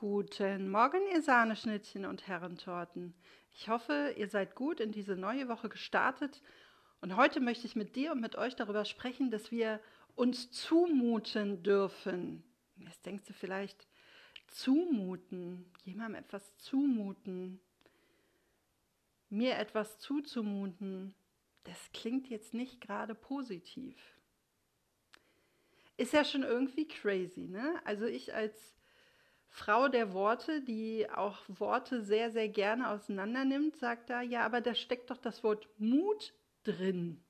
Guten Morgen, ihr Sahneschnittchen und Herrentorten. Ich hoffe, ihr seid gut in diese neue Woche gestartet. Und heute möchte ich mit dir und mit euch darüber sprechen, dass wir uns zumuten dürfen. Jetzt denkst du vielleicht, zumuten, jemandem etwas zumuten, mir etwas zuzumuten, das klingt jetzt nicht gerade positiv. Ist ja schon irgendwie crazy, ne? Also ich als Frau der Worte, die auch Worte sehr, sehr gerne auseinander nimmt, sagt da, ja, aber da steckt doch das Wort Mut drin.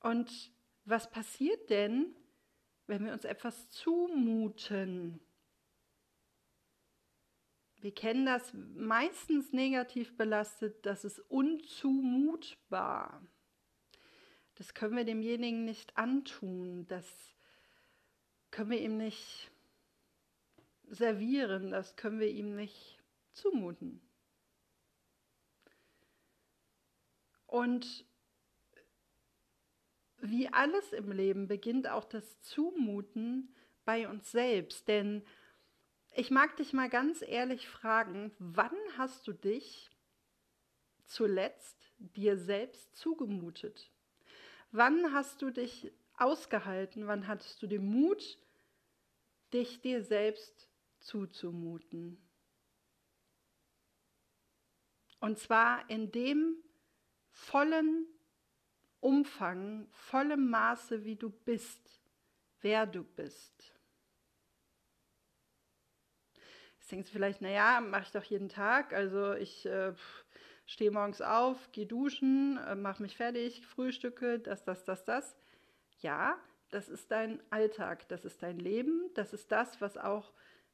Und was passiert denn, wenn wir uns etwas zumuten? Wir kennen das meistens negativ belastet, das ist unzumutbar. Das können wir demjenigen nicht antun, das können wir ihm nicht servieren, das können wir ihm nicht zumuten. Und wie alles im Leben beginnt auch das Zumuten bei uns selbst. Denn ich mag dich mal ganz ehrlich fragen, wann hast du dich zuletzt dir selbst zugemutet? Wann hast du dich ausgehalten? Wann hattest du den Mut, dich dir selbst zuzumuten. Und zwar in dem vollen Umfang, vollem Maße, wie du bist, wer du bist. Jetzt denkst du vielleicht, naja, mache ich doch jeden Tag. Also ich äh, stehe morgens auf, gehe duschen, äh, mache mich fertig, frühstücke, das, das, das, das. Ja, das ist dein Alltag, das ist dein Leben, das ist das, was auch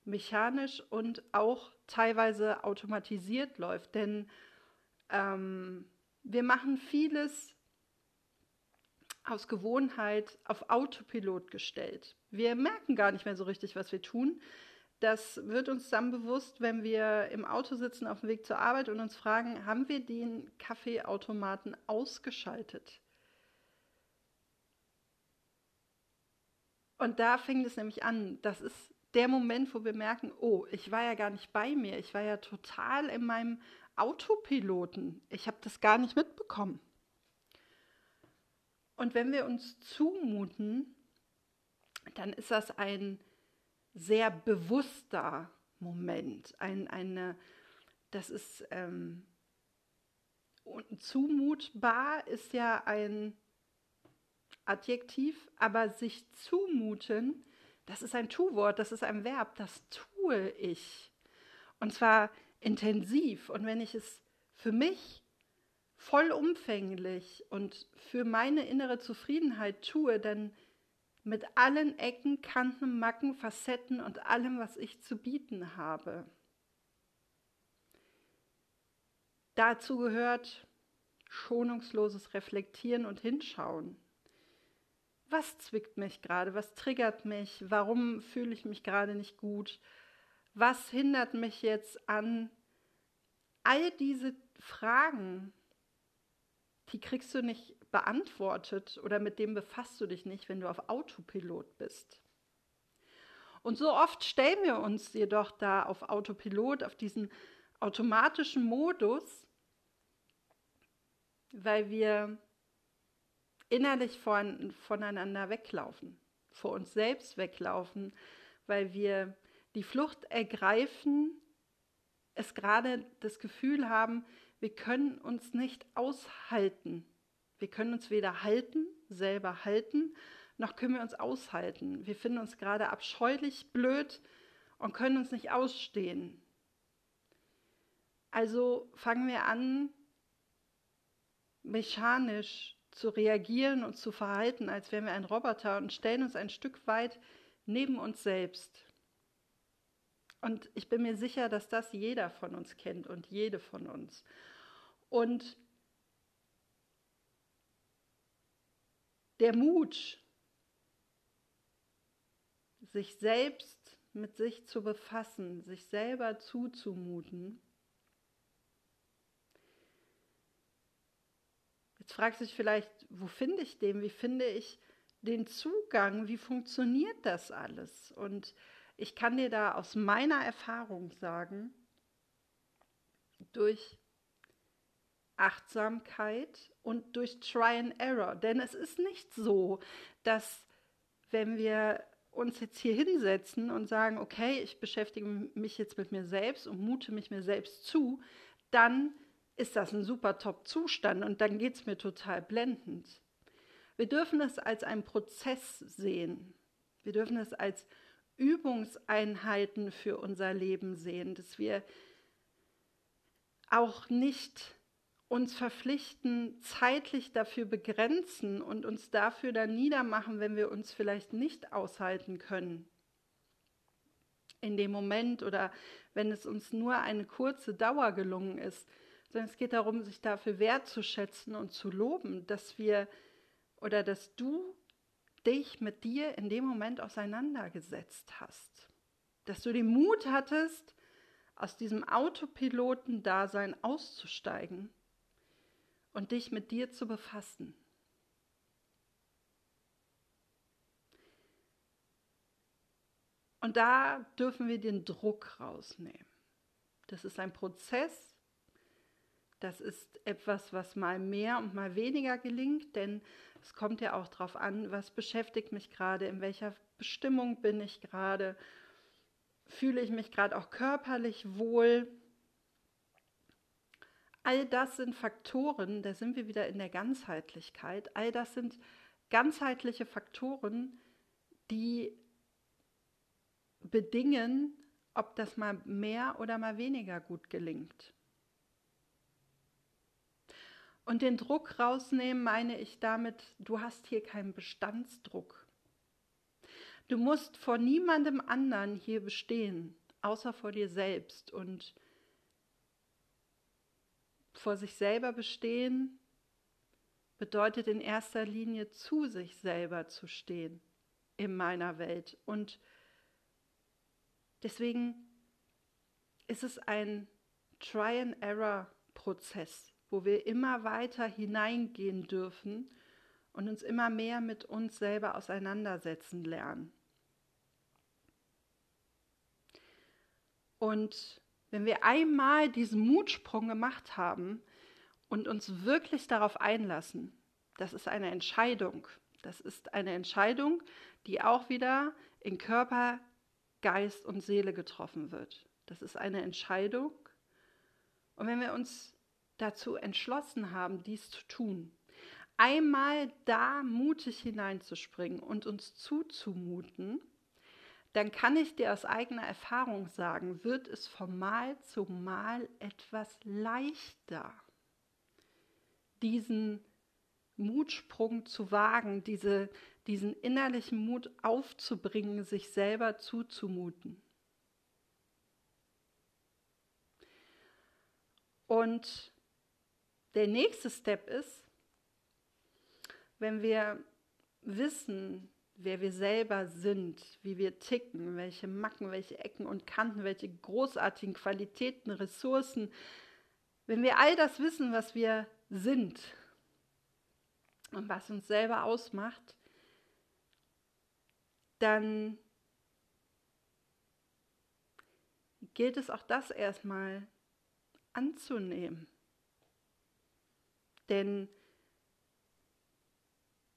mechanisch und auch teilweise automatisiert läuft. Denn ähm, wir machen vieles aus Gewohnheit auf Autopilot gestellt. Wir merken gar nicht mehr so richtig, was wir tun. Das wird uns dann bewusst, wenn wir im Auto sitzen auf dem Weg zur Arbeit und uns fragen, haben wir den Kaffeeautomaten ausgeschaltet? Und da fängt es nämlich an. Das ist der Moment, wo wir merken, oh, ich war ja gar nicht bei mir, ich war ja total in meinem Autopiloten, ich habe das gar nicht mitbekommen. Und wenn wir uns zumuten, dann ist das ein sehr bewusster Moment, ein, eine, das ist ähm, zumutbar ist ja ein Adjektiv, aber sich zumuten das ist ein Tu-Wort, das ist ein Verb, das tue ich. Und zwar intensiv. Und wenn ich es für mich vollumfänglich und für meine innere Zufriedenheit tue, dann mit allen Ecken, Kanten, Macken, Facetten und allem, was ich zu bieten habe. Dazu gehört schonungsloses Reflektieren und Hinschauen was zwickt mich gerade, was triggert mich, warum fühle ich mich gerade nicht gut, was hindert mich jetzt an all diese Fragen, die kriegst du nicht beantwortet oder mit dem befasst du dich nicht, wenn du auf Autopilot bist. Und so oft stellen wir uns jedoch da auf Autopilot, auf diesen automatischen Modus, weil wir innerlich von, voneinander weglaufen, vor uns selbst weglaufen, weil wir die Flucht ergreifen, es gerade das Gefühl haben, wir können uns nicht aushalten. Wir können uns weder halten, selber halten, noch können wir uns aushalten. Wir finden uns gerade abscheulich blöd und können uns nicht ausstehen. Also fangen wir an, mechanisch zu reagieren und zu verhalten, als wären wir ein Roboter und stellen uns ein Stück weit neben uns selbst. Und ich bin mir sicher, dass das jeder von uns kennt und jede von uns. Und der Mut, sich selbst mit sich zu befassen, sich selber zuzumuten, Jetzt fragst du dich vielleicht, wo finde ich den? Wie finde ich den Zugang? Wie funktioniert das alles? Und Ich kann dir da aus meiner Erfahrung sagen, durch Achtsamkeit und durch Try and Error. Denn es ist nicht so, dass wenn wir uns jetzt hier hinsetzen und sagen, okay, ich beschäftige mich jetzt mit mir selbst und mute mich mir selbst zu, dann ist das ein super Top-Zustand und dann geht es mir total blendend. Wir dürfen es als einen Prozess sehen. Wir dürfen es als Übungseinheiten für unser Leben sehen, dass wir auch nicht uns verpflichten, zeitlich dafür begrenzen und uns dafür dann niedermachen, wenn wir uns vielleicht nicht aushalten können. In dem Moment oder wenn es uns nur eine kurze Dauer gelungen ist, sondern es geht darum, sich dafür wertzuschätzen und zu loben, dass wir oder dass du dich mit dir in dem Moment auseinandergesetzt hast. Dass du den Mut hattest, aus diesem Autopiloten-Dasein auszusteigen und dich mit dir zu befassen. Und da dürfen wir den Druck rausnehmen. Das ist ein Prozess, das ist etwas, was mal mehr und mal weniger gelingt, denn es kommt ja auch darauf an, was beschäftigt mich gerade, in welcher Bestimmung bin ich gerade, fühle ich mich gerade auch körperlich wohl. All das sind Faktoren, da sind wir wieder in der Ganzheitlichkeit, all das sind ganzheitliche Faktoren, die bedingen, ob das mal mehr oder mal weniger gut gelingt. Und den Druck rausnehmen meine ich damit, du hast hier keinen Bestandsdruck. Du musst vor niemandem anderen hier bestehen, außer vor dir selbst. Und vor sich selber bestehen bedeutet in erster Linie zu sich selber zu stehen in meiner Welt. Und deswegen ist es ein Try-and-Error-Prozess wo wir immer weiter hineingehen dürfen und uns immer mehr mit uns selber auseinandersetzen lernen. Und wenn wir einmal diesen Mutsprung gemacht haben und uns wirklich darauf einlassen, das ist eine Entscheidung. Das ist eine Entscheidung, die auch wieder in Körper, Geist und Seele getroffen wird. Das ist eine Entscheidung. Und wenn wir uns dazu entschlossen haben, dies zu tun, einmal da mutig hineinzuspringen und uns zuzumuten, dann kann ich dir aus eigener Erfahrung sagen, wird es von Mal zu Mal etwas leichter, diesen Mutsprung zu wagen, diese, diesen innerlichen Mut aufzubringen, sich selber zuzumuten. Und der nächste Step ist, wenn wir wissen, wer wir selber sind, wie wir ticken, welche Macken, welche Ecken und Kanten, welche großartigen Qualitäten, Ressourcen, wenn wir all das wissen, was wir sind und was uns selber ausmacht, dann gilt es auch das erstmal anzunehmen. Denn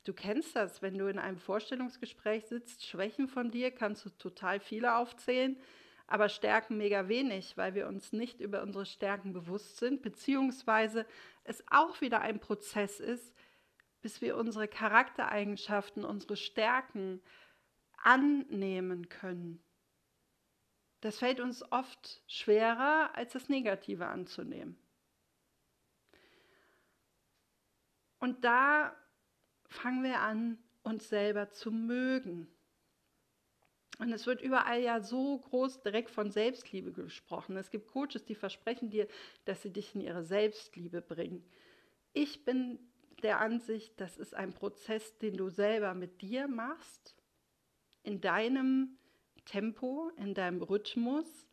du kennst das, wenn du in einem Vorstellungsgespräch sitzt, Schwächen von dir kannst du total viele aufzählen, aber Stärken mega wenig, weil wir uns nicht über unsere Stärken bewusst sind, beziehungsweise es auch wieder ein Prozess ist, bis wir unsere Charaktereigenschaften, unsere Stärken annehmen können. Das fällt uns oft schwerer, als das Negative anzunehmen. Und da fangen wir an, uns selber zu mögen. Und es wird überall ja so groß direkt von Selbstliebe gesprochen. Es gibt Coaches, die versprechen dir, dass sie dich in ihre Selbstliebe bringen. Ich bin der Ansicht, das ist ein Prozess, den du selber mit dir machst, in deinem Tempo, in deinem Rhythmus,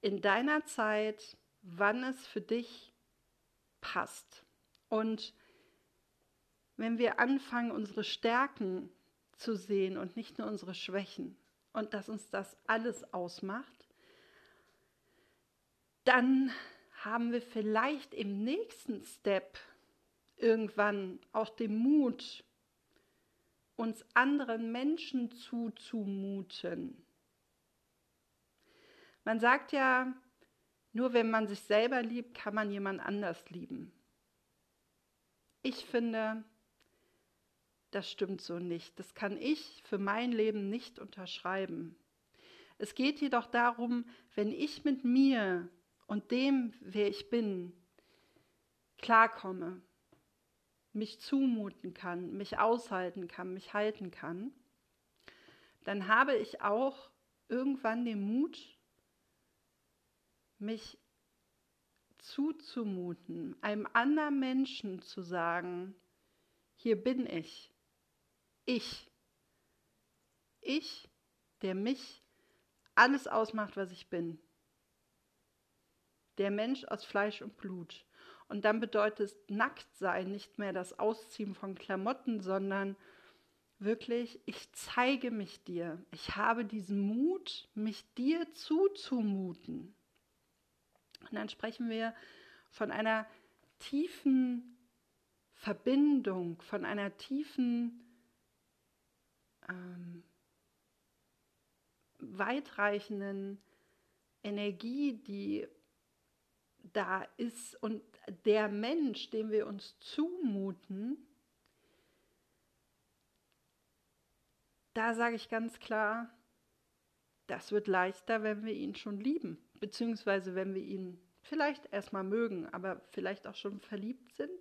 in deiner Zeit, wann es für dich passt. Und wenn wir anfangen, unsere Stärken zu sehen und nicht nur unsere Schwächen und dass uns das alles ausmacht, dann haben wir vielleicht im nächsten Step irgendwann auch den Mut, uns anderen Menschen zuzumuten. Man sagt ja, nur wenn man sich selber liebt, kann man jemand anders lieben. Ich finde, das stimmt so nicht. Das kann ich für mein Leben nicht unterschreiben. Es geht jedoch darum, wenn ich mit mir und dem, wer ich bin, klarkomme, mich zumuten kann, mich aushalten kann, mich halten kann, dann habe ich auch irgendwann den Mut, mich zuzumuten, einem anderen Menschen zu sagen, hier bin ich, ich, ich, der mich alles ausmacht, was ich bin. Der Mensch aus Fleisch und Blut. Und dann bedeutet Nacktsein nicht mehr das Ausziehen von Klamotten, sondern wirklich, ich zeige mich dir. Ich habe diesen Mut, mich dir zuzumuten. Und dann sprechen wir von einer tiefen Verbindung, von einer tiefen, ähm, weitreichenden Energie, die da ist und der Mensch, dem wir uns zumuten, da sage ich ganz klar, das wird leichter, wenn wir ihn schon lieben, beziehungsweise wenn wir ihn vielleicht erstmal mögen, aber vielleicht auch schon verliebt sind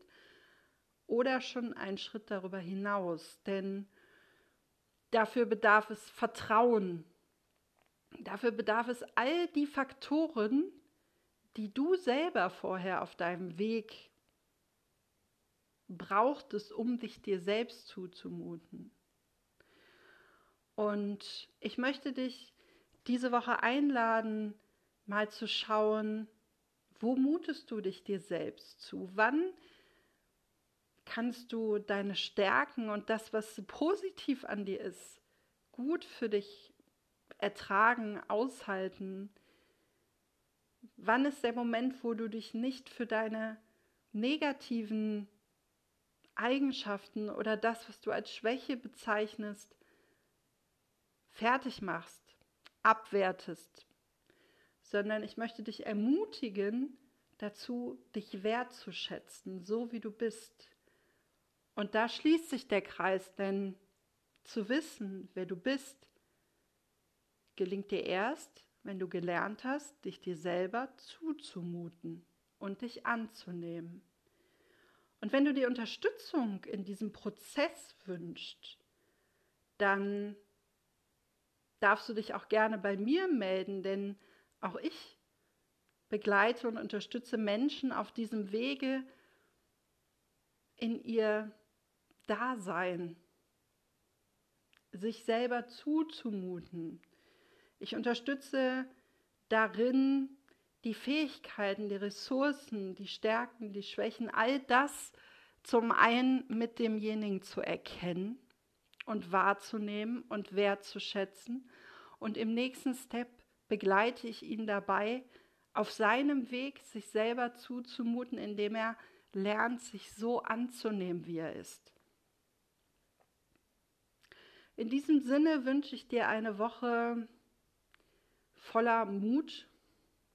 oder schon einen Schritt darüber hinaus. Denn dafür bedarf es Vertrauen. Dafür bedarf es all die Faktoren, die du selber vorher auf deinem Weg brauchtest, um dich dir selbst zuzumuten. Und ich möchte dich diese Woche einladen, mal zu schauen, wo mutest du dich dir selbst zu? Wann kannst du deine Stärken und das, was positiv an dir ist, gut für dich ertragen, aushalten? Wann ist der Moment, wo du dich nicht für deine negativen Eigenschaften oder das, was du als Schwäche bezeichnest, fertig machst, abwertest, sondern ich möchte dich ermutigen dazu, dich wertzuschätzen, so wie du bist. Und da schließt sich der Kreis, denn zu wissen, wer du bist, gelingt dir erst, wenn du gelernt hast, dich dir selber zuzumuten und dich anzunehmen. Und wenn du dir Unterstützung in diesem Prozess wünschst, dann darfst du dich auch gerne bei mir melden, denn auch ich begleite und unterstütze Menschen auf diesem Wege in ihr Dasein, sich selber zuzumuten. Ich unterstütze darin die Fähigkeiten, die Ressourcen, die Stärken, die Schwächen, all das zum einen mit demjenigen zu erkennen und wahrzunehmen und wertzuschätzen und im nächsten Step begleite ich ihn dabei, auf seinem Weg sich selber zuzumuten, indem er lernt, sich so anzunehmen, wie er ist. In diesem Sinne wünsche ich dir eine Woche voller Mut,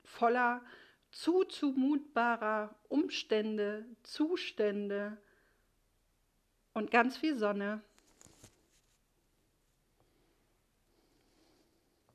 voller zuzumutbarer Umstände, Zustände und ganz viel Sonne